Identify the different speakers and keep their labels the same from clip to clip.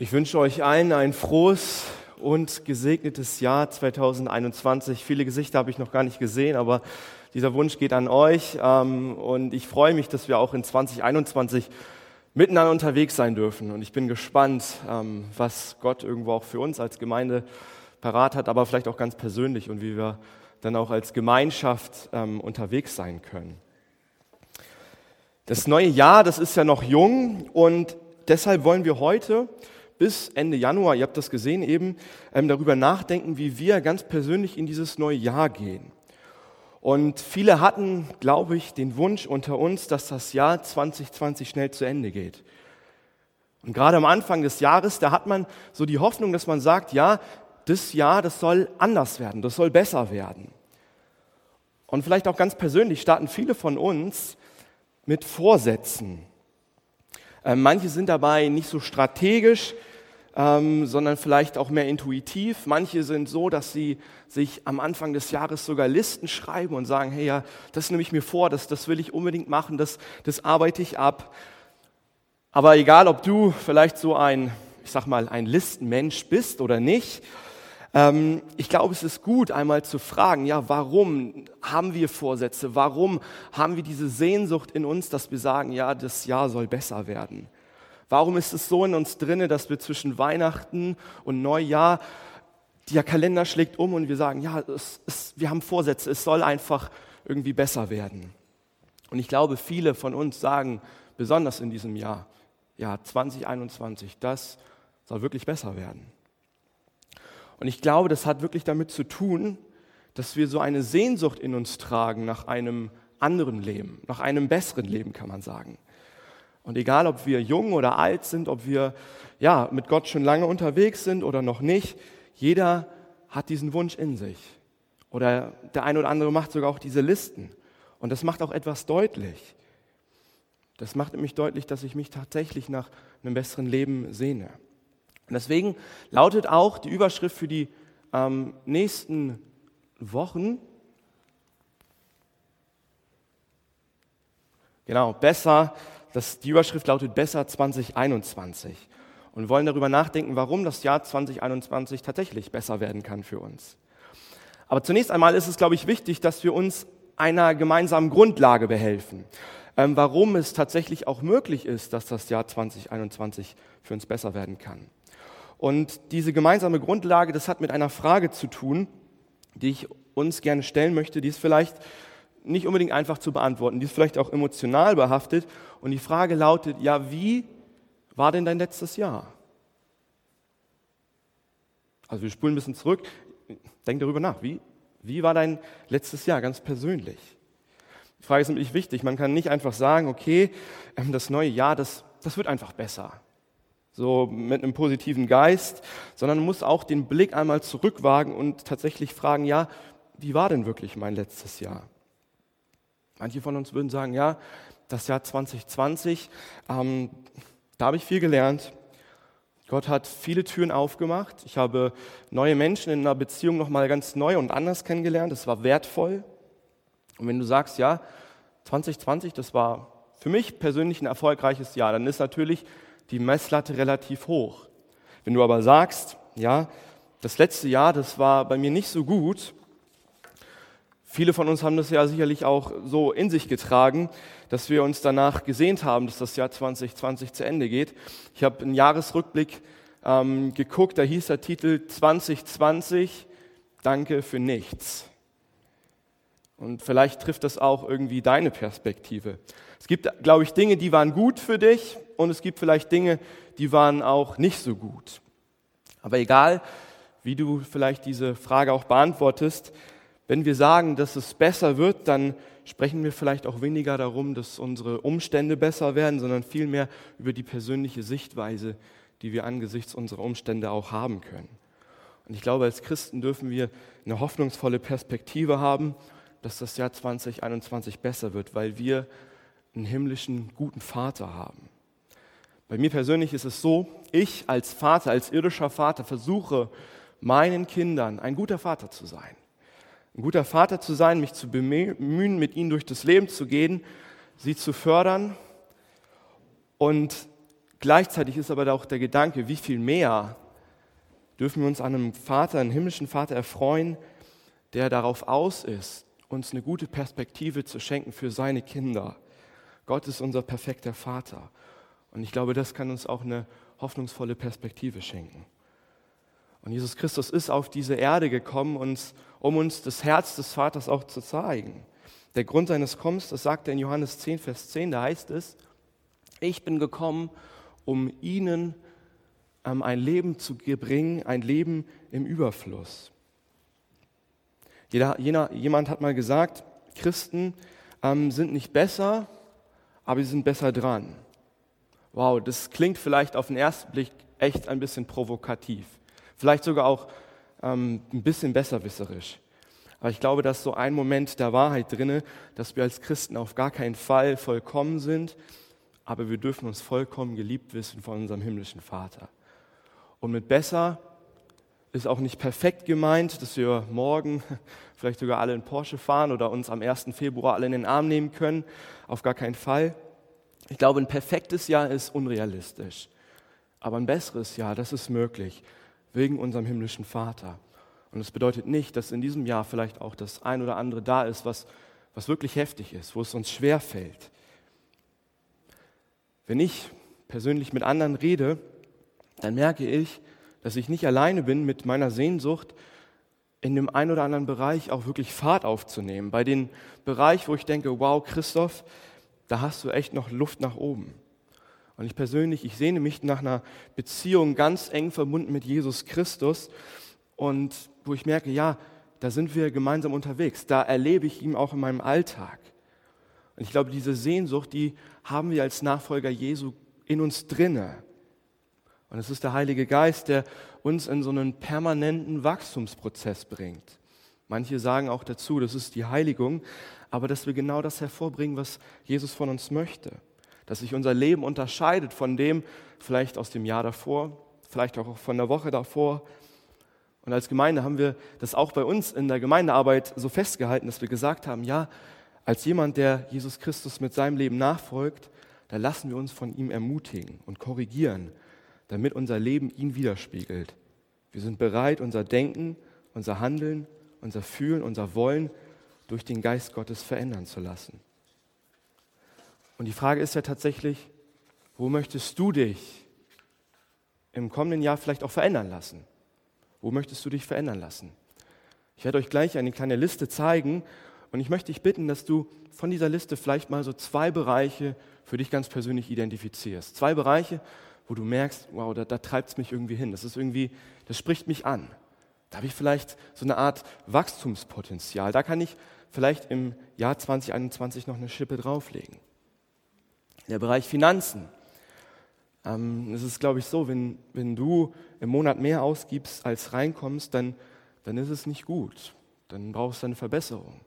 Speaker 1: Ich wünsche euch allen ein frohes und gesegnetes Jahr 2021. Viele Gesichter habe ich noch gar nicht gesehen, aber dieser Wunsch geht an euch. Ähm, und ich freue mich, dass wir auch in 2021 miteinander unterwegs sein dürfen. Und ich bin gespannt, ähm, was Gott irgendwo auch für uns als Gemeinde parat hat, aber vielleicht auch ganz persönlich und wie wir dann auch als Gemeinschaft ähm, unterwegs sein können. Das neue Jahr, das ist ja noch jung und deshalb wollen wir heute bis Ende Januar, ihr habt das gesehen eben, ähm, darüber nachdenken, wie wir ganz persönlich in dieses neue Jahr gehen. Und viele hatten, glaube ich, den Wunsch unter uns, dass das Jahr 2020 schnell zu Ende geht. Und gerade am Anfang des Jahres, da hat man so die Hoffnung, dass man sagt, ja, das Jahr, das soll anders werden, das soll besser werden. Und vielleicht auch ganz persönlich starten viele von uns mit Vorsätzen. Ähm, manche sind dabei nicht so strategisch, ähm, sondern vielleicht auch mehr intuitiv. Manche sind so, dass sie sich am Anfang des Jahres sogar Listen schreiben und sagen, hey, ja, das nehme ich mir vor, das, das will ich unbedingt machen, das, das arbeite ich ab. Aber egal, ob du vielleicht so ein, ich sag mal, ein Listenmensch bist oder nicht, ähm, ich glaube, es ist gut, einmal zu fragen, ja, warum haben wir Vorsätze? Warum haben wir diese Sehnsucht in uns, dass wir sagen, ja, das Jahr soll besser werden? Warum ist es so in uns drinne, dass wir zwischen Weihnachten und Neujahr, der Kalender schlägt um und wir sagen, ja, es, es, wir haben Vorsätze, es soll einfach irgendwie besser werden. Und ich glaube, viele von uns sagen, besonders in diesem Jahr, ja, 2021, das soll wirklich besser werden. Und ich glaube, das hat wirklich damit zu tun, dass wir so eine Sehnsucht in uns tragen nach einem anderen Leben, nach einem besseren Leben, kann man sagen. Und egal, ob wir jung oder alt sind, ob wir ja, mit Gott schon lange unterwegs sind oder noch nicht, jeder hat diesen Wunsch in sich. Oder der eine oder andere macht sogar auch diese Listen. Und das macht auch etwas deutlich. Das macht nämlich deutlich, dass ich mich tatsächlich nach einem besseren Leben sehne. Und deswegen lautet auch die Überschrift für die ähm, nächsten Wochen, genau, besser das, die Überschrift lautet Besser 2021 und wollen darüber nachdenken, warum das Jahr 2021 tatsächlich besser werden kann für uns. Aber zunächst einmal ist es, glaube ich, wichtig, dass wir uns einer gemeinsamen Grundlage behelfen, ähm, warum es tatsächlich auch möglich ist, dass das Jahr 2021 für uns besser werden kann. Und diese gemeinsame Grundlage, das hat mit einer Frage zu tun, die ich uns gerne stellen möchte, die ist vielleicht nicht unbedingt einfach zu beantworten. Die ist vielleicht auch emotional behaftet. Und die Frage lautet, ja, wie war denn dein letztes Jahr? Also wir spulen ein bisschen zurück. Denk darüber nach. Wie, wie war dein letztes Jahr ganz persönlich? Die Frage ist nämlich wichtig. Man kann nicht einfach sagen, okay, ähm, das neue Jahr, das, das wird einfach besser. So mit einem positiven Geist, sondern muss auch den Blick einmal zurückwagen und tatsächlich fragen, ja, wie war denn wirklich mein letztes Jahr? Manche von uns würden sagen, ja, das Jahr 2020, ähm, da habe ich viel gelernt. Gott hat viele Türen aufgemacht. Ich habe neue Menschen in einer Beziehung nochmal ganz neu und anders kennengelernt. Das war wertvoll. Und wenn du sagst, ja, 2020, das war für mich persönlich ein erfolgreiches Jahr, dann ist natürlich die Messlatte relativ hoch. Wenn du aber sagst, ja, das letzte Jahr, das war bei mir nicht so gut, Viele von uns haben das ja sicherlich auch so in sich getragen, dass wir uns danach gesehnt haben, dass das Jahr 2020 zu Ende geht. Ich habe einen Jahresrückblick ähm, geguckt, da hieß der Titel 2020, Danke für nichts. Und vielleicht trifft das auch irgendwie deine Perspektive. Es gibt, glaube ich, Dinge, die waren gut für dich und es gibt vielleicht Dinge, die waren auch nicht so gut. Aber egal, wie du vielleicht diese Frage auch beantwortest, wenn wir sagen, dass es besser wird, dann sprechen wir vielleicht auch weniger darum, dass unsere Umstände besser werden, sondern vielmehr über die persönliche Sichtweise, die wir angesichts unserer Umstände auch haben können. Und ich glaube, als Christen dürfen wir eine hoffnungsvolle Perspektive haben, dass das Jahr 2021 besser wird, weil wir einen himmlischen guten Vater haben. Bei mir persönlich ist es so, ich als Vater, als irdischer Vater versuche meinen Kindern ein guter Vater zu sein ein guter Vater zu sein, mich zu bemühen, mit ihnen durch das Leben zu gehen, sie zu fördern und Gleichzeitig ist aber auch der Gedanke, wie viel mehr dürfen wir uns an einem Vater, einem himmlischen Vater erfreuen, der darauf aus ist, uns eine gute Perspektive zu schenken für seine Kinder. Gott ist unser perfekter Vater. Und ich glaube, das kann uns auch eine hoffnungsvolle Perspektive schenken. Und Jesus Christus ist auf diese Erde gekommen, uns, um uns das Herz des Vaters auch zu zeigen. Der Grund seines Kommens, das sagt er in Johannes 10, Vers 10, da heißt es, ich bin gekommen, um ihnen ähm, ein Leben zu bringen, ein Leben im Überfluss. Jeder, jener, jemand hat mal gesagt, Christen ähm, sind nicht besser, aber sie sind besser dran. Wow, das klingt vielleicht auf den ersten Blick echt ein bisschen provokativ. Vielleicht sogar auch ähm, ein bisschen besserwisserisch. Aber ich glaube, dass so ein Moment der Wahrheit drinne, dass wir als Christen auf gar keinen Fall vollkommen sind, aber wir dürfen uns vollkommen geliebt wissen von unserem himmlischen Vater. Und mit besser ist auch nicht perfekt gemeint, dass wir morgen vielleicht sogar alle in Porsche fahren oder uns am 1. Februar alle in den Arm nehmen können. Auf gar keinen Fall. Ich glaube, ein perfektes Jahr ist unrealistisch. Aber ein besseres Jahr, das ist möglich, wegen unserem himmlischen Vater. Und es bedeutet nicht, dass in diesem Jahr vielleicht auch das ein oder andere da ist, was, was wirklich heftig ist, wo es uns schwer fällt. Wenn ich persönlich mit anderen rede, dann merke ich, dass ich nicht alleine bin mit meiner Sehnsucht, in dem einen oder anderen Bereich auch wirklich Fahrt aufzunehmen. Bei dem Bereich, wo ich denke, wow, Christoph, da hast du echt noch Luft nach oben. Und ich persönlich, ich sehne mich nach einer Beziehung ganz eng verbunden mit Jesus Christus und wo ich merke, ja, da sind wir gemeinsam unterwegs. Da erlebe ich ihn auch in meinem Alltag. Und ich glaube, diese Sehnsucht, die haben wir als Nachfolger Jesu in uns drinne. Und es ist der Heilige Geist, der uns in so einen permanenten Wachstumsprozess bringt. Manche sagen auch dazu, das ist die Heiligung, aber dass wir genau das hervorbringen, was Jesus von uns möchte. Dass sich unser Leben unterscheidet von dem vielleicht aus dem Jahr davor, vielleicht auch von der Woche davor. Und als Gemeinde haben wir das auch bei uns in der Gemeindearbeit so festgehalten, dass wir gesagt haben, ja, als jemand, der Jesus Christus mit seinem Leben nachfolgt, da lassen wir uns von ihm ermutigen und korrigieren damit unser Leben ihn widerspiegelt. Wir sind bereit, unser Denken, unser Handeln, unser Fühlen, unser Wollen durch den Geist Gottes verändern zu lassen. Und die Frage ist ja tatsächlich, wo möchtest du dich im kommenden Jahr vielleicht auch verändern lassen? Wo möchtest du dich verändern lassen? Ich werde euch gleich eine kleine Liste zeigen und ich möchte dich bitten, dass du von dieser Liste vielleicht mal so zwei Bereiche für dich ganz persönlich identifizierst. Zwei Bereiche, wo du merkst, wow, da, da treibt es mich irgendwie hin. Das ist irgendwie, das spricht mich an. Da habe ich vielleicht so eine Art Wachstumspotenzial. Da kann ich vielleicht im Jahr 2021 noch eine Schippe drauflegen. Der Bereich Finanzen. Ähm, es ist, glaube ich, so, wenn, wenn du im Monat mehr ausgibst, als reinkommst, dann, dann ist es nicht gut. Dann brauchst du eine Verbesserung.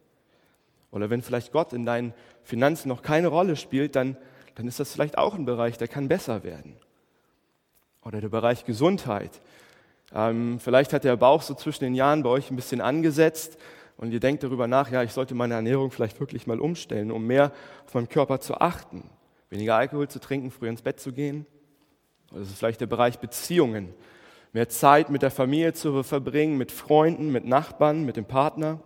Speaker 1: Oder wenn vielleicht Gott in deinen Finanzen noch keine Rolle spielt, dann, dann ist das vielleicht auch ein Bereich, der kann besser werden. Oder der Bereich Gesundheit. Ähm, vielleicht hat der Bauch so zwischen den Jahren bei euch ein bisschen angesetzt und ihr denkt darüber nach, ja, ich sollte meine Ernährung vielleicht wirklich mal umstellen, um mehr auf meinen Körper zu achten. Weniger Alkohol zu trinken, früher ins Bett zu gehen. Das ist vielleicht der Bereich Beziehungen. Mehr Zeit mit der Familie zu verbringen, mit Freunden, mit Nachbarn, mit dem Partner.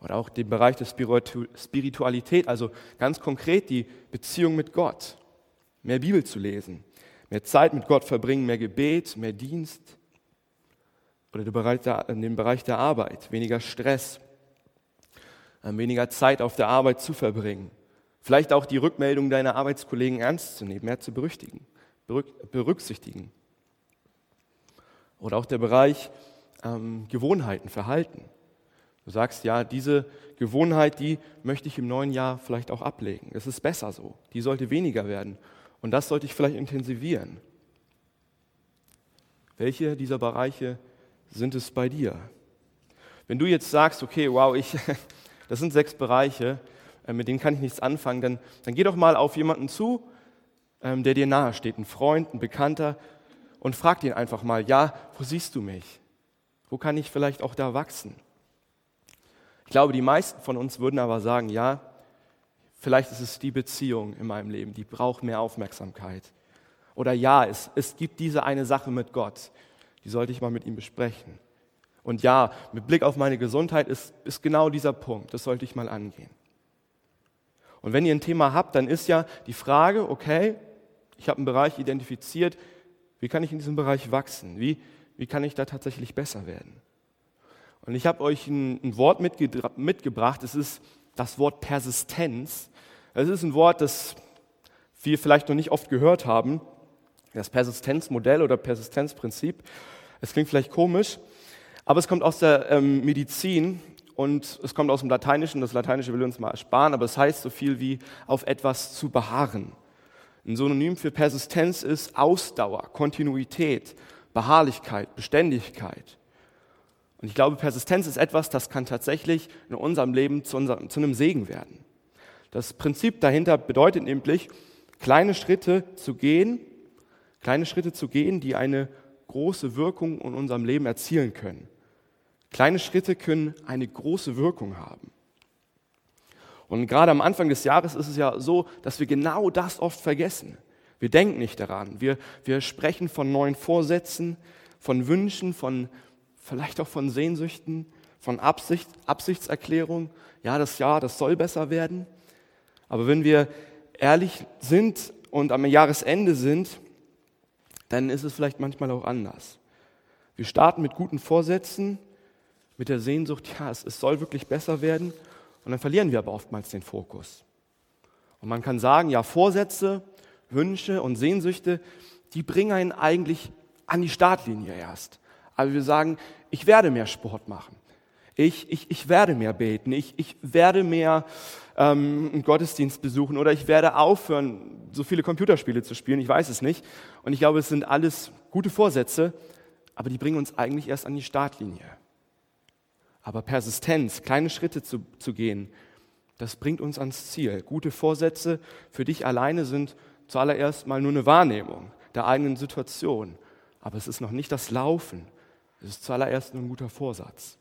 Speaker 1: Oder auch den Bereich der Spiritualität, also ganz konkret die Beziehung mit Gott. Mehr Bibel zu lesen, mehr Zeit mit Gott verbringen, mehr Gebet, mehr Dienst. Oder in dem Bereich der Arbeit, weniger Stress, ähm, weniger Zeit auf der Arbeit zu verbringen. Vielleicht auch die Rückmeldung deiner Arbeitskollegen ernst zu nehmen, mehr zu berücksichtigen. Oder auch der Bereich ähm, Gewohnheiten, Verhalten. Du sagst, ja, diese Gewohnheit, die möchte ich im neuen Jahr vielleicht auch ablegen. Es ist besser so. Die sollte weniger werden. Und das sollte ich vielleicht intensivieren. Welche dieser Bereiche sind es bei dir? Wenn du jetzt sagst, okay, wow, ich, das sind sechs Bereiche, äh, mit denen kann ich nichts anfangen, dann, dann geh doch mal auf jemanden zu, ähm, der dir nahe steht, ein Freund, ein Bekannter, und frag ihn einfach mal, ja, wo siehst du mich? Wo kann ich vielleicht auch da wachsen? Ich glaube, die meisten von uns würden aber sagen, ja, Vielleicht ist es die Beziehung in meinem Leben, die braucht mehr Aufmerksamkeit. Oder ja, es, es gibt diese eine Sache mit Gott, die sollte ich mal mit ihm besprechen. Und ja, mit Blick auf meine Gesundheit ist, ist genau dieser Punkt, das sollte ich mal angehen. Und wenn ihr ein Thema habt, dann ist ja die Frage, okay, ich habe einen Bereich identifiziert, wie kann ich in diesem Bereich wachsen? Wie, wie kann ich da tatsächlich besser werden? Und ich habe euch ein, ein Wort mitge mitgebracht, es ist das Wort Persistenz. Es ist ein Wort, das wir vielleicht noch nicht oft gehört haben, das Persistenzmodell oder Persistenzprinzip. Es klingt vielleicht komisch, aber es kommt aus der ähm, Medizin und es kommt aus dem Lateinischen. Das Lateinische will uns mal ersparen, aber es heißt so viel wie auf etwas zu beharren. Ein Synonym für Persistenz ist Ausdauer, Kontinuität, Beharrlichkeit, Beständigkeit. Und ich glaube, Persistenz ist etwas, das kann tatsächlich in unserem Leben zu, unserem, zu einem Segen werden. Das Prinzip dahinter bedeutet nämlich, kleine Schritte zu gehen, kleine Schritte zu gehen, die eine große Wirkung in unserem Leben erzielen können. Kleine Schritte können eine große Wirkung haben. Und gerade am Anfang des Jahres ist es ja so, dass wir genau das oft vergessen. Wir denken nicht daran. Wir, wir sprechen von neuen Vorsätzen, von Wünschen, von vielleicht auch von Sehnsüchten, von Absicht, Absichtserklärung. Ja, das Jahr, das soll besser werden. Aber wenn wir ehrlich sind und am Jahresende sind, dann ist es vielleicht manchmal auch anders. Wir starten mit guten Vorsätzen, mit der Sehnsucht, ja, es, es soll wirklich besser werden. Und dann verlieren wir aber oftmals den Fokus. Und man kann sagen, ja, Vorsätze, Wünsche und Sehnsüchte, die bringen einen eigentlich an die Startlinie erst. Aber wir sagen, ich werde mehr Sport machen. Ich, ich, ich werde mehr beten. Ich, ich werde mehr ähm, einen Gottesdienst besuchen. Oder ich werde aufhören, so viele Computerspiele zu spielen. Ich weiß es nicht. Und ich glaube, es sind alles gute Vorsätze, aber die bringen uns eigentlich erst an die Startlinie. Aber Persistenz, kleine Schritte zu, zu gehen, das bringt uns ans Ziel. Gute Vorsätze für dich alleine sind zuallererst mal nur eine Wahrnehmung der eigenen Situation. Aber es ist noch nicht das Laufen. Es ist zuallererst nur ein guter Vorsatz.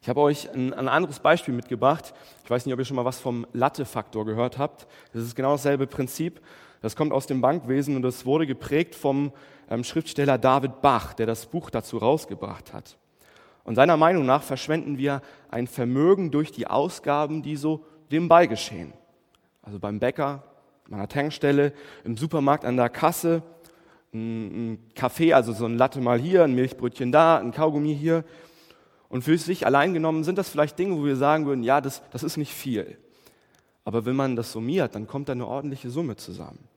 Speaker 1: Ich habe euch ein, ein, anderes Beispiel mitgebracht. Ich weiß nicht, ob ihr schon mal was vom Latte-Faktor gehört habt. Das ist genau dasselbe Prinzip. Das kommt aus dem Bankwesen und das wurde geprägt vom ähm, Schriftsteller David Bach, der das Buch dazu rausgebracht hat. Und seiner Meinung nach verschwenden wir ein Vermögen durch die Ausgaben, die so nebenbei geschehen. Also beim Bäcker, an einer Tankstelle, im Supermarkt an der Kasse, ein Kaffee, also so ein Latte mal hier, ein Milchbrötchen da, ein Kaugummi hier. Und für sich allein genommen sind das vielleicht Dinge, wo wir sagen würden, ja, das, das ist nicht viel. Aber wenn man das summiert, dann kommt da eine ordentliche Summe zusammen.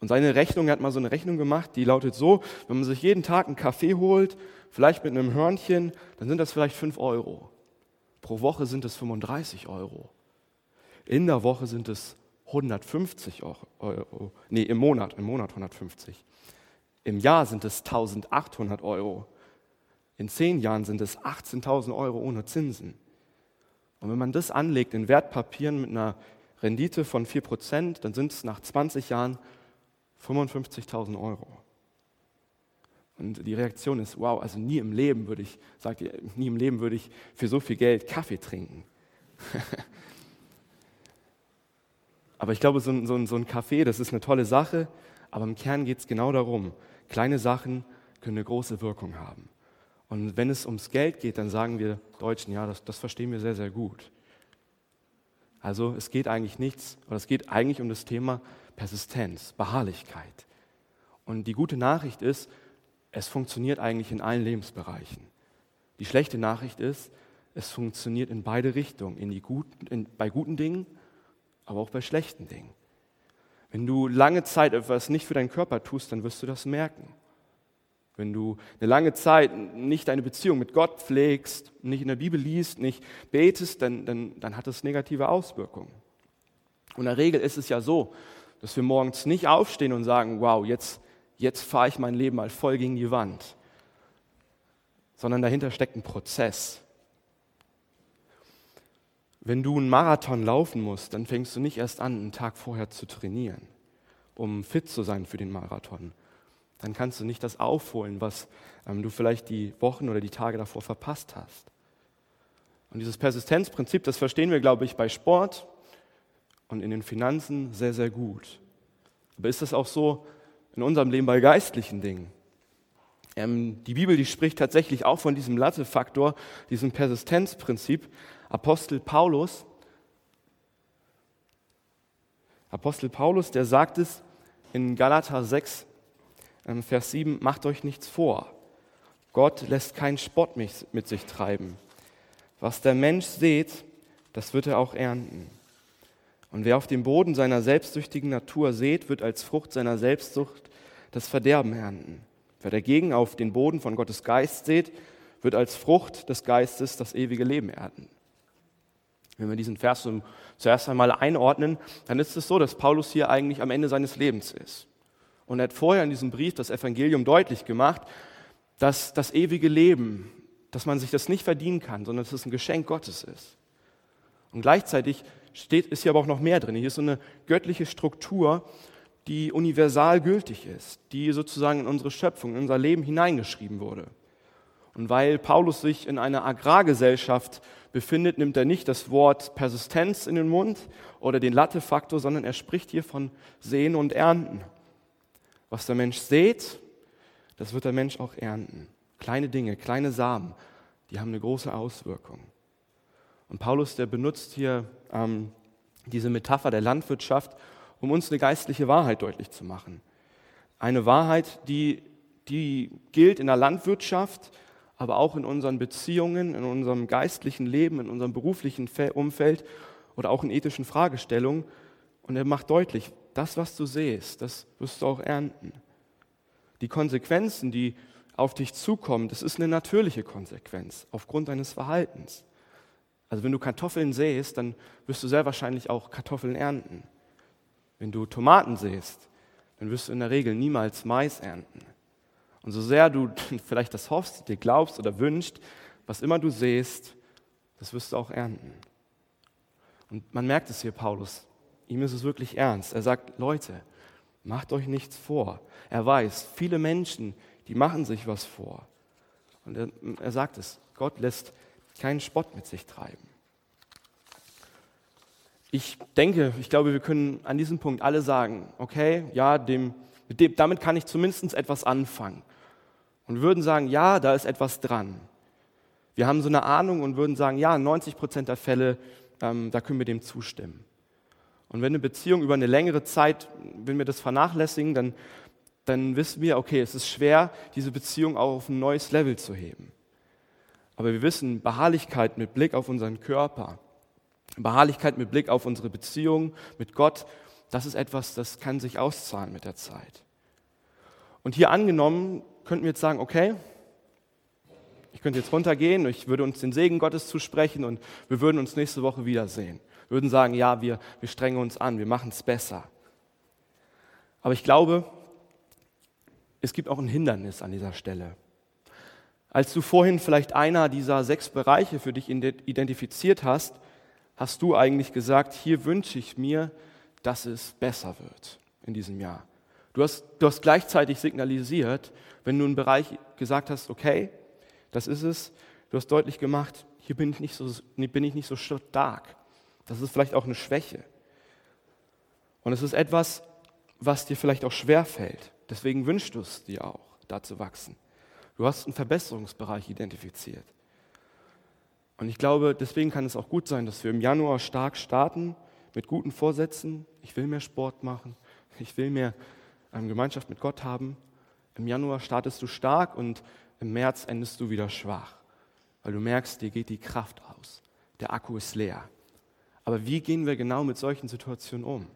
Speaker 1: Und seine Rechnung, er hat mal so eine Rechnung gemacht, die lautet so, wenn man sich jeden Tag einen Kaffee holt, vielleicht mit einem Hörnchen, dann sind das vielleicht 5 Euro. Pro Woche sind es 35 Euro. In der Woche sind es 150 Euro. Nee, im Monat, im Monat 150. Im Jahr sind es 1800 Euro. In zehn Jahren sind es 18.000 Euro ohne Zinsen. Und wenn man das anlegt in Wertpapieren mit einer Rendite von 4%, dann sind es nach 20 Jahren 55.000 Euro. Und die Reaktion ist, wow, also nie im Leben würde ich, sagt ihr, nie im Leben würde ich für so viel Geld Kaffee trinken. aber ich glaube, so ein, so, ein, so ein Kaffee, das ist eine tolle Sache, aber im Kern geht es genau darum, kleine Sachen können eine große Wirkung haben. Und wenn es ums Geld geht, dann sagen wir Deutschen, ja, das, das verstehen wir sehr, sehr gut. Also es geht eigentlich nichts, oder es geht eigentlich um das Thema Persistenz, Beharrlichkeit. Und die gute Nachricht ist, es funktioniert eigentlich in allen Lebensbereichen. Die schlechte Nachricht ist, es funktioniert in beide Richtungen, in die guten, in, bei guten Dingen, aber auch bei schlechten Dingen. Wenn du lange Zeit etwas nicht für deinen Körper tust, dann wirst du das merken. Wenn du eine lange Zeit nicht deine Beziehung mit Gott pflegst, nicht in der Bibel liest, nicht betest, dann, dann, dann hat das negative Auswirkungen. Und in der Regel ist es ja so, dass wir morgens nicht aufstehen und sagen, wow, jetzt, jetzt fahre ich mein Leben mal voll gegen die Wand, sondern dahinter steckt ein Prozess. Wenn du einen Marathon laufen musst, dann fängst du nicht erst an, einen Tag vorher zu trainieren, um fit zu sein für den Marathon. Dann kannst du nicht das aufholen, was ähm, du vielleicht die Wochen oder die Tage davor verpasst hast. Und dieses Persistenzprinzip, das verstehen wir, glaube ich, bei Sport und in den Finanzen sehr, sehr gut. Aber ist das auch so in unserem Leben bei geistlichen Dingen? Ähm, die Bibel, die spricht tatsächlich auch von diesem Latte-Faktor, diesem Persistenzprinzip. Apostel Paulus, Apostel Paulus, der sagt es in Galater 6, ähm, Vers 7, macht euch nichts vor. Gott lässt keinen Spott mit sich treiben. Was der Mensch sät, das wird er auch ernten. Und wer auf dem Boden seiner selbstsüchtigen Natur sät, wird als Frucht seiner Selbstsucht das Verderben ernten. Wer dagegen auf den Boden von Gottes Geist sät, wird als Frucht des Geistes das ewige Leben ernten. Wenn wir diesen Vers zuerst einmal einordnen, dann ist es so, dass Paulus hier eigentlich am Ende seines Lebens ist. Und er hat vorher in diesem Brief das Evangelium deutlich gemacht, dass das ewige Leben, dass man sich das nicht verdienen kann, sondern dass es ein Geschenk Gottes ist. Und gleichzeitig steht, ist hier aber auch noch mehr drin. Hier ist so eine göttliche Struktur, die universal gültig ist, die sozusagen in unsere Schöpfung, in unser Leben hineingeschrieben wurde. Und weil Paulus sich in einer Agrargesellschaft befindet, nimmt er nicht das Wort Persistenz in den Mund oder den Latte-Faktor, sondern er spricht hier von Sehen und Ernten. Was der Mensch sät, das wird der Mensch auch ernten. Kleine Dinge, kleine Samen, die haben eine große Auswirkung. Und Paulus, der benutzt hier ähm, diese Metapher der Landwirtschaft, um uns eine geistliche Wahrheit deutlich zu machen. Eine Wahrheit, die, die gilt in der Landwirtschaft, aber auch in unseren Beziehungen, in unserem geistlichen Leben, in unserem beruflichen Umfeld oder auch in ethischen Fragestellungen. Und er macht deutlich, das, was du siehst, das wirst du auch ernten. Die Konsequenzen, die auf dich zukommen, das ist eine natürliche Konsequenz aufgrund deines Verhaltens. Also wenn du Kartoffeln säst, dann wirst du sehr wahrscheinlich auch Kartoffeln ernten. Wenn du Tomaten säst, dann wirst du in der Regel niemals Mais ernten. Und so sehr du vielleicht das hoffst, dir glaubst oder wünscht, was immer du säst, das wirst du auch ernten. Und man merkt es hier, Paulus. Ihm ist es wirklich ernst. Er sagt, Leute, macht euch nichts vor. Er weiß, viele Menschen, die machen sich was vor. Und er, er sagt es, Gott lässt keinen Spott mit sich treiben. Ich denke, ich glaube, wir können an diesem Punkt alle sagen, okay, ja, dem, dem, damit kann ich zumindest etwas anfangen. Und würden sagen, ja, da ist etwas dran. Wir haben so eine Ahnung und würden sagen, ja, 90 Prozent der Fälle, ähm, da können wir dem zustimmen. Und wenn eine Beziehung über eine längere Zeit, wenn wir das vernachlässigen, dann, dann wissen wir, okay, es ist schwer, diese Beziehung auch auf ein neues Level zu heben. Aber wir wissen, Beharrlichkeit mit Blick auf unseren Körper, Beharrlichkeit mit Blick auf unsere Beziehung mit Gott, das ist etwas, das kann sich auszahlen mit der Zeit. Und hier angenommen, könnten wir jetzt sagen, okay, ich könnte jetzt runtergehen, ich würde uns den Segen Gottes zusprechen und wir würden uns nächste Woche wiedersehen. Würden sagen, ja, wir, wir strengen uns an, wir machen es besser. Aber ich glaube, es gibt auch ein Hindernis an dieser Stelle. Als du vorhin vielleicht einer dieser sechs Bereiche für dich identifiziert hast, hast du eigentlich gesagt, hier wünsche ich mir, dass es besser wird in diesem Jahr. Du hast, du hast gleichzeitig signalisiert, wenn du einen Bereich gesagt hast, okay, das ist es, du hast deutlich gemacht, hier bin ich nicht so, bin ich nicht so stark. Das ist vielleicht auch eine Schwäche. Und es ist etwas, was dir vielleicht auch schwer fällt. Deswegen wünschst du es dir auch, da zu wachsen. Du hast einen Verbesserungsbereich identifiziert. Und ich glaube, deswegen kann es auch gut sein, dass wir im Januar stark starten mit guten Vorsätzen. Ich will mehr Sport machen. Ich will mehr ähm, Gemeinschaft mit Gott haben. Im Januar startest du stark und im März endest du wieder schwach, weil du merkst, dir geht die Kraft aus. Der Akku ist leer. Aber wie gehen wir genau mit solchen Situationen um?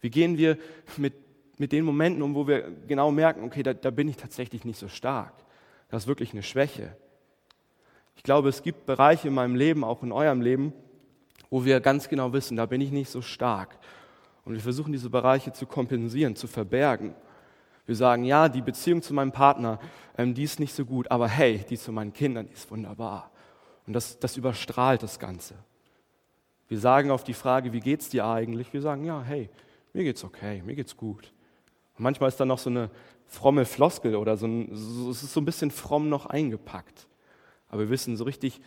Speaker 1: Wie gehen wir mit, mit den Momenten um, wo wir genau merken, okay, da, da bin ich tatsächlich nicht so stark. Das ist wirklich eine Schwäche. Ich glaube, es gibt Bereiche in meinem Leben, auch in eurem Leben, wo wir ganz genau wissen, da bin ich nicht so stark. Und wir versuchen diese Bereiche zu kompensieren, zu verbergen. Wir sagen, ja, die Beziehung zu meinem Partner, ähm, die ist nicht so gut, aber hey, die zu meinen Kindern, die ist wunderbar. Und das, das überstrahlt das Ganze. Wir sagen auf die Frage, wie geht's dir eigentlich? Wir sagen, ja, hey, mir geht's okay, mir geht's gut. Und manchmal ist da noch so eine fromme Floskel oder so, ein, so, es ist so ein bisschen fromm noch eingepackt. Aber wir wissen, so richtig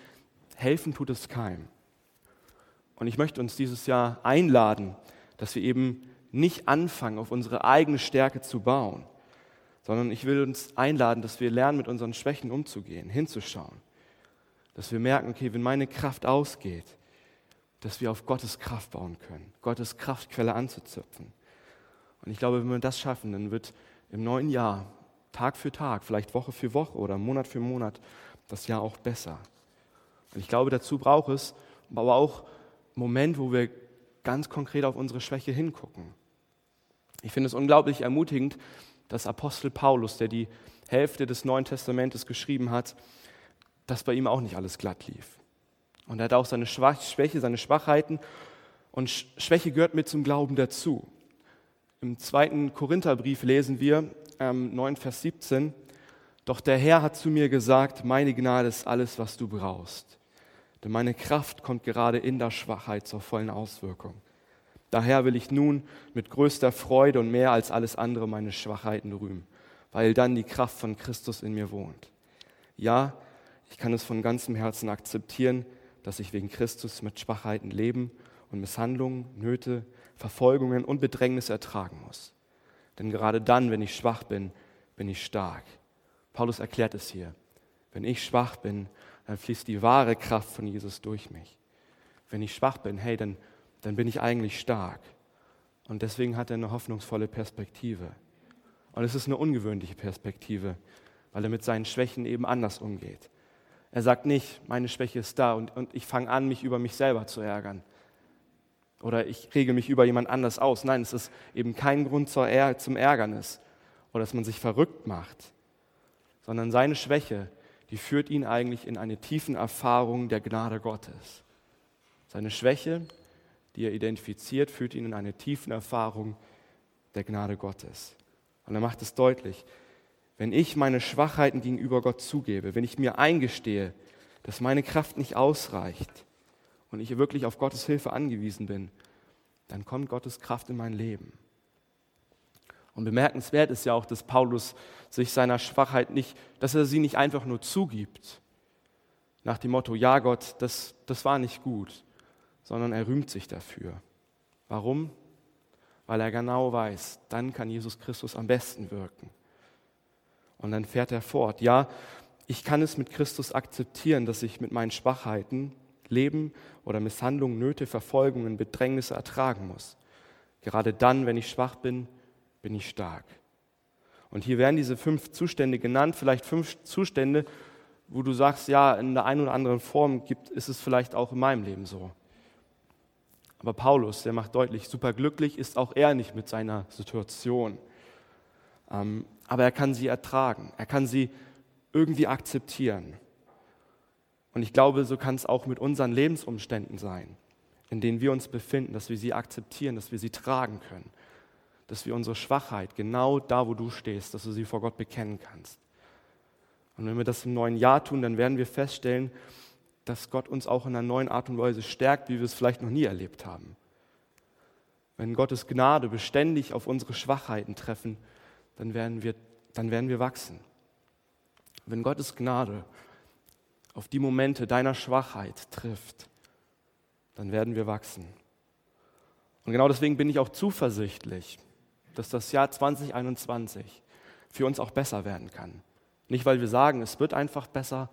Speaker 1: helfen tut es keinem. Und ich möchte uns dieses Jahr einladen, dass wir eben nicht anfangen, auf unsere eigene Stärke zu bauen, sondern ich will uns einladen, dass wir lernen, mit unseren Schwächen umzugehen, hinzuschauen. Dass wir merken, okay, wenn meine Kraft ausgeht, dass wir auf Gottes Kraft bauen können, Gottes Kraftquelle anzuzapfen. Und ich glaube, wenn wir das schaffen, dann wird im neuen Jahr, Tag für Tag, vielleicht Woche für Woche oder Monat für Monat, das Jahr auch besser. Und ich glaube, dazu braucht es aber auch einen Moment, wo wir ganz konkret auf unsere Schwäche hingucken. Ich finde es unglaublich ermutigend, dass Apostel Paulus, der die Hälfte des Neuen Testamentes geschrieben hat, dass bei ihm auch nicht alles glatt lief. Und er hat auch seine Schwäche, seine Schwachheiten. Und Schwäche gehört mit zum Glauben dazu. Im zweiten Korintherbrief lesen wir, ähm, 9 Vers 17, Doch der Herr hat zu mir gesagt, meine Gnade ist alles, was du brauchst. Denn meine Kraft kommt gerade in der Schwachheit zur vollen Auswirkung. Daher will ich nun mit größter Freude und mehr als alles andere meine Schwachheiten rühmen, weil dann die Kraft von Christus in mir wohnt. Ja, ich kann es von ganzem Herzen akzeptieren, dass ich wegen Christus mit Schwachheiten leben und Misshandlungen, Nöte, Verfolgungen und Bedrängnisse ertragen muss. Denn gerade dann, wenn ich schwach bin, bin ich stark. Paulus erklärt es hier. Wenn ich schwach bin, dann fließt die wahre Kraft von Jesus durch mich. Wenn ich schwach bin, hey, dann, dann bin ich eigentlich stark. Und deswegen hat er eine hoffnungsvolle Perspektive. Und es ist eine ungewöhnliche Perspektive, weil er mit seinen Schwächen eben anders umgeht. Er sagt nicht, meine Schwäche ist da und, und ich fange an, mich über mich selber zu ärgern. Oder ich rege mich über jemand anders aus. Nein, es ist eben kein Grund zum Ärgernis oder dass man sich verrückt macht, sondern seine Schwäche, die führt ihn eigentlich in eine tiefen Erfahrung der Gnade Gottes. Seine Schwäche, die er identifiziert, führt ihn in eine tiefen Erfahrung der Gnade Gottes. Und er macht es deutlich, wenn ich meine Schwachheiten gegenüber Gott zugebe, wenn ich mir eingestehe, dass meine Kraft nicht ausreicht und ich wirklich auf Gottes Hilfe angewiesen bin, dann kommt Gottes Kraft in mein Leben. Und bemerkenswert ist ja auch, dass Paulus sich seiner Schwachheit nicht, dass er sie nicht einfach nur zugibt, nach dem Motto, ja Gott, das, das war nicht gut, sondern er rühmt sich dafür. Warum? Weil er genau weiß, dann kann Jesus Christus am besten wirken. Und dann fährt er fort, ja, ich kann es mit Christus akzeptieren, dass ich mit meinen Schwachheiten Leben oder Misshandlungen, Nöte, Verfolgungen, Bedrängnisse ertragen muss. Gerade dann, wenn ich schwach bin, bin ich stark. Und hier werden diese fünf Zustände genannt, vielleicht fünf Zustände, wo du sagst, ja, in der einen oder anderen Form gibt, ist es vielleicht auch in meinem Leben so. Aber Paulus, der macht deutlich, superglücklich ist auch er nicht mit seiner Situation. Ähm, aber er kann sie ertragen, er kann sie irgendwie akzeptieren. Und ich glaube, so kann es auch mit unseren Lebensumständen sein, in denen wir uns befinden, dass wir sie akzeptieren, dass wir sie tragen können, dass wir unsere Schwachheit genau da, wo du stehst, dass du sie vor Gott bekennen kannst. Und wenn wir das im neuen Jahr tun, dann werden wir feststellen, dass Gott uns auch in einer neuen Art und Weise stärkt, wie wir es vielleicht noch nie erlebt haben. Wenn Gottes Gnade beständig auf unsere Schwachheiten treffen, dann werden wir, dann werden wir wachsen. Wenn Gottes Gnade auf die Momente deiner Schwachheit trifft, dann werden wir wachsen. Und genau deswegen bin ich auch zuversichtlich, dass das Jahr 2021 für uns auch besser werden kann. Nicht, weil wir sagen, es wird einfach besser,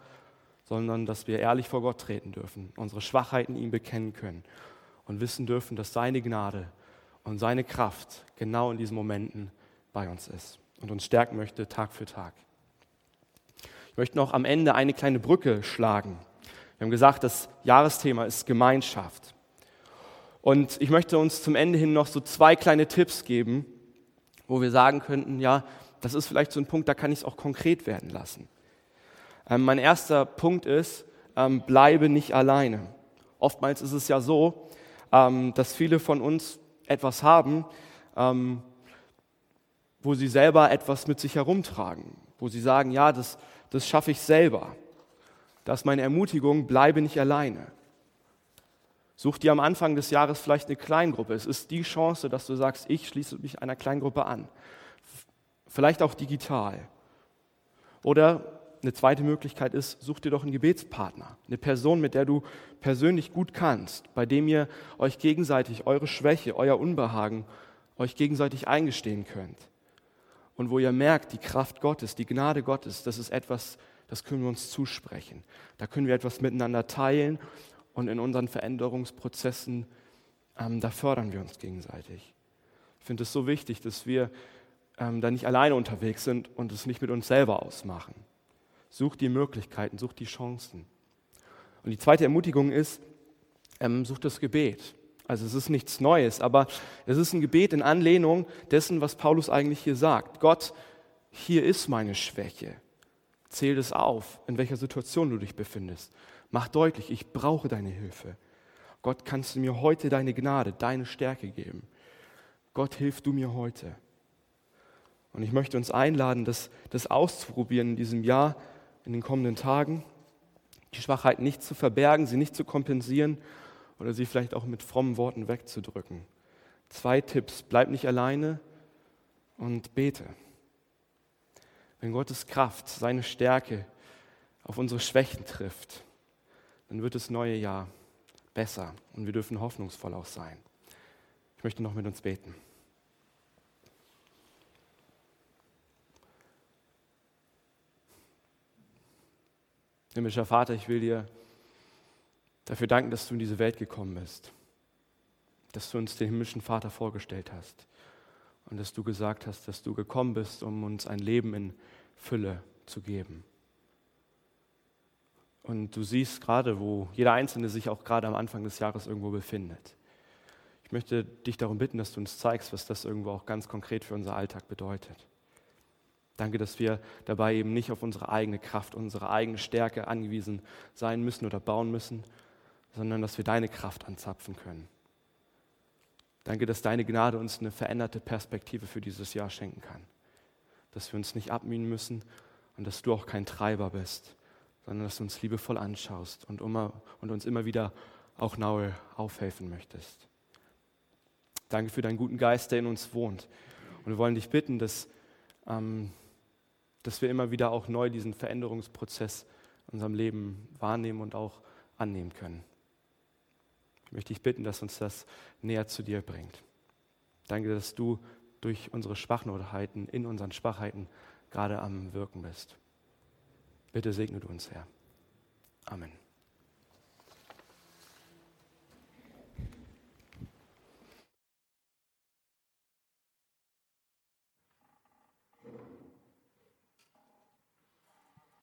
Speaker 1: sondern dass wir ehrlich vor Gott treten dürfen, unsere Schwachheiten ihm bekennen können und wissen dürfen, dass seine Gnade und seine Kraft genau in diesen Momenten bei uns ist und uns stärken möchte Tag für Tag. Ich möchte noch am Ende eine kleine Brücke schlagen. Wir haben gesagt, das Jahresthema ist Gemeinschaft. Und ich möchte uns zum Ende hin noch so zwei kleine Tipps geben, wo wir sagen könnten, ja, das ist vielleicht so ein Punkt, da kann ich es auch konkret werden lassen. Ähm, mein erster Punkt ist, ähm, bleibe nicht alleine. Oftmals ist es ja so, ähm, dass viele von uns etwas haben, ähm, wo sie selber etwas mit sich herumtragen, wo sie sagen, ja, das, das schaffe ich selber. Das ist meine Ermutigung, bleibe nicht alleine. Such dir am Anfang des Jahres vielleicht eine Kleingruppe. Es ist die Chance, dass du sagst, ich schließe mich einer Kleingruppe an. Vielleicht auch digital. Oder eine zweite Möglichkeit ist, such dir doch einen Gebetspartner, eine Person, mit der du persönlich gut kannst, bei dem ihr euch gegenseitig eure Schwäche, euer Unbehagen euch gegenseitig eingestehen könnt. Und wo ihr merkt, die Kraft Gottes, die Gnade Gottes, das ist etwas, das können wir uns zusprechen. Da können wir etwas miteinander teilen und in unseren Veränderungsprozessen, ähm, da fördern wir uns gegenseitig. Ich finde es so wichtig, dass wir ähm, da nicht alleine unterwegs sind und es nicht mit uns selber ausmachen. Sucht die Möglichkeiten, sucht die Chancen. Und die zweite Ermutigung ist, ähm, sucht das Gebet. Also es ist nichts Neues, aber es ist ein Gebet in Anlehnung dessen, was Paulus eigentlich hier sagt. Gott, hier ist meine Schwäche. Zähl es auf, in welcher Situation du dich befindest. Mach deutlich, ich brauche deine Hilfe. Gott, kannst du mir heute deine Gnade, deine Stärke geben. Gott, hilf du mir heute. Und ich möchte uns einladen, das, das auszuprobieren in diesem Jahr, in den kommenden Tagen, die Schwachheit nicht zu verbergen, sie nicht zu kompensieren oder sie vielleicht auch mit frommen Worten wegzudrücken. Zwei Tipps, bleib nicht alleine und bete. Wenn Gottes Kraft, seine Stärke auf unsere Schwächen trifft, dann wird das neue Jahr besser und wir dürfen hoffnungsvoll auch sein. Ich möchte noch mit uns beten. Himmlischer Vater, ich will dir dafür danken, dass du in diese Welt gekommen bist, dass du uns den himmlischen Vater vorgestellt hast und dass du gesagt hast, dass du gekommen bist, um uns ein Leben in Fülle zu geben. Und du siehst gerade, wo jeder Einzelne sich auch gerade am Anfang des Jahres irgendwo befindet. Ich möchte dich darum bitten, dass du uns zeigst, was das irgendwo auch ganz konkret für unser Alltag bedeutet. Danke, dass wir dabei eben nicht auf unsere eigene Kraft, unsere eigene Stärke angewiesen sein müssen oder bauen müssen, sondern dass wir deine Kraft anzapfen können. Danke, dass deine Gnade uns eine veränderte Perspektive für dieses Jahr schenken kann. Dass wir uns nicht abmühen müssen und dass du auch kein Treiber bist, sondern dass du uns liebevoll anschaust und, immer, und uns immer wieder auch nahe aufhelfen möchtest. Danke für deinen guten Geist, der in uns wohnt. Und wir wollen dich bitten, dass ähm, dass wir immer wieder auch neu diesen Veränderungsprozess in unserem Leben wahrnehmen und auch annehmen können. Ich möchte dich bitten, dass uns das näher zu dir bringt. Danke, dass du durch unsere Schwachheiten, in unseren Schwachheiten gerade am Wirken bist. Bitte segne du uns, Herr. Amen.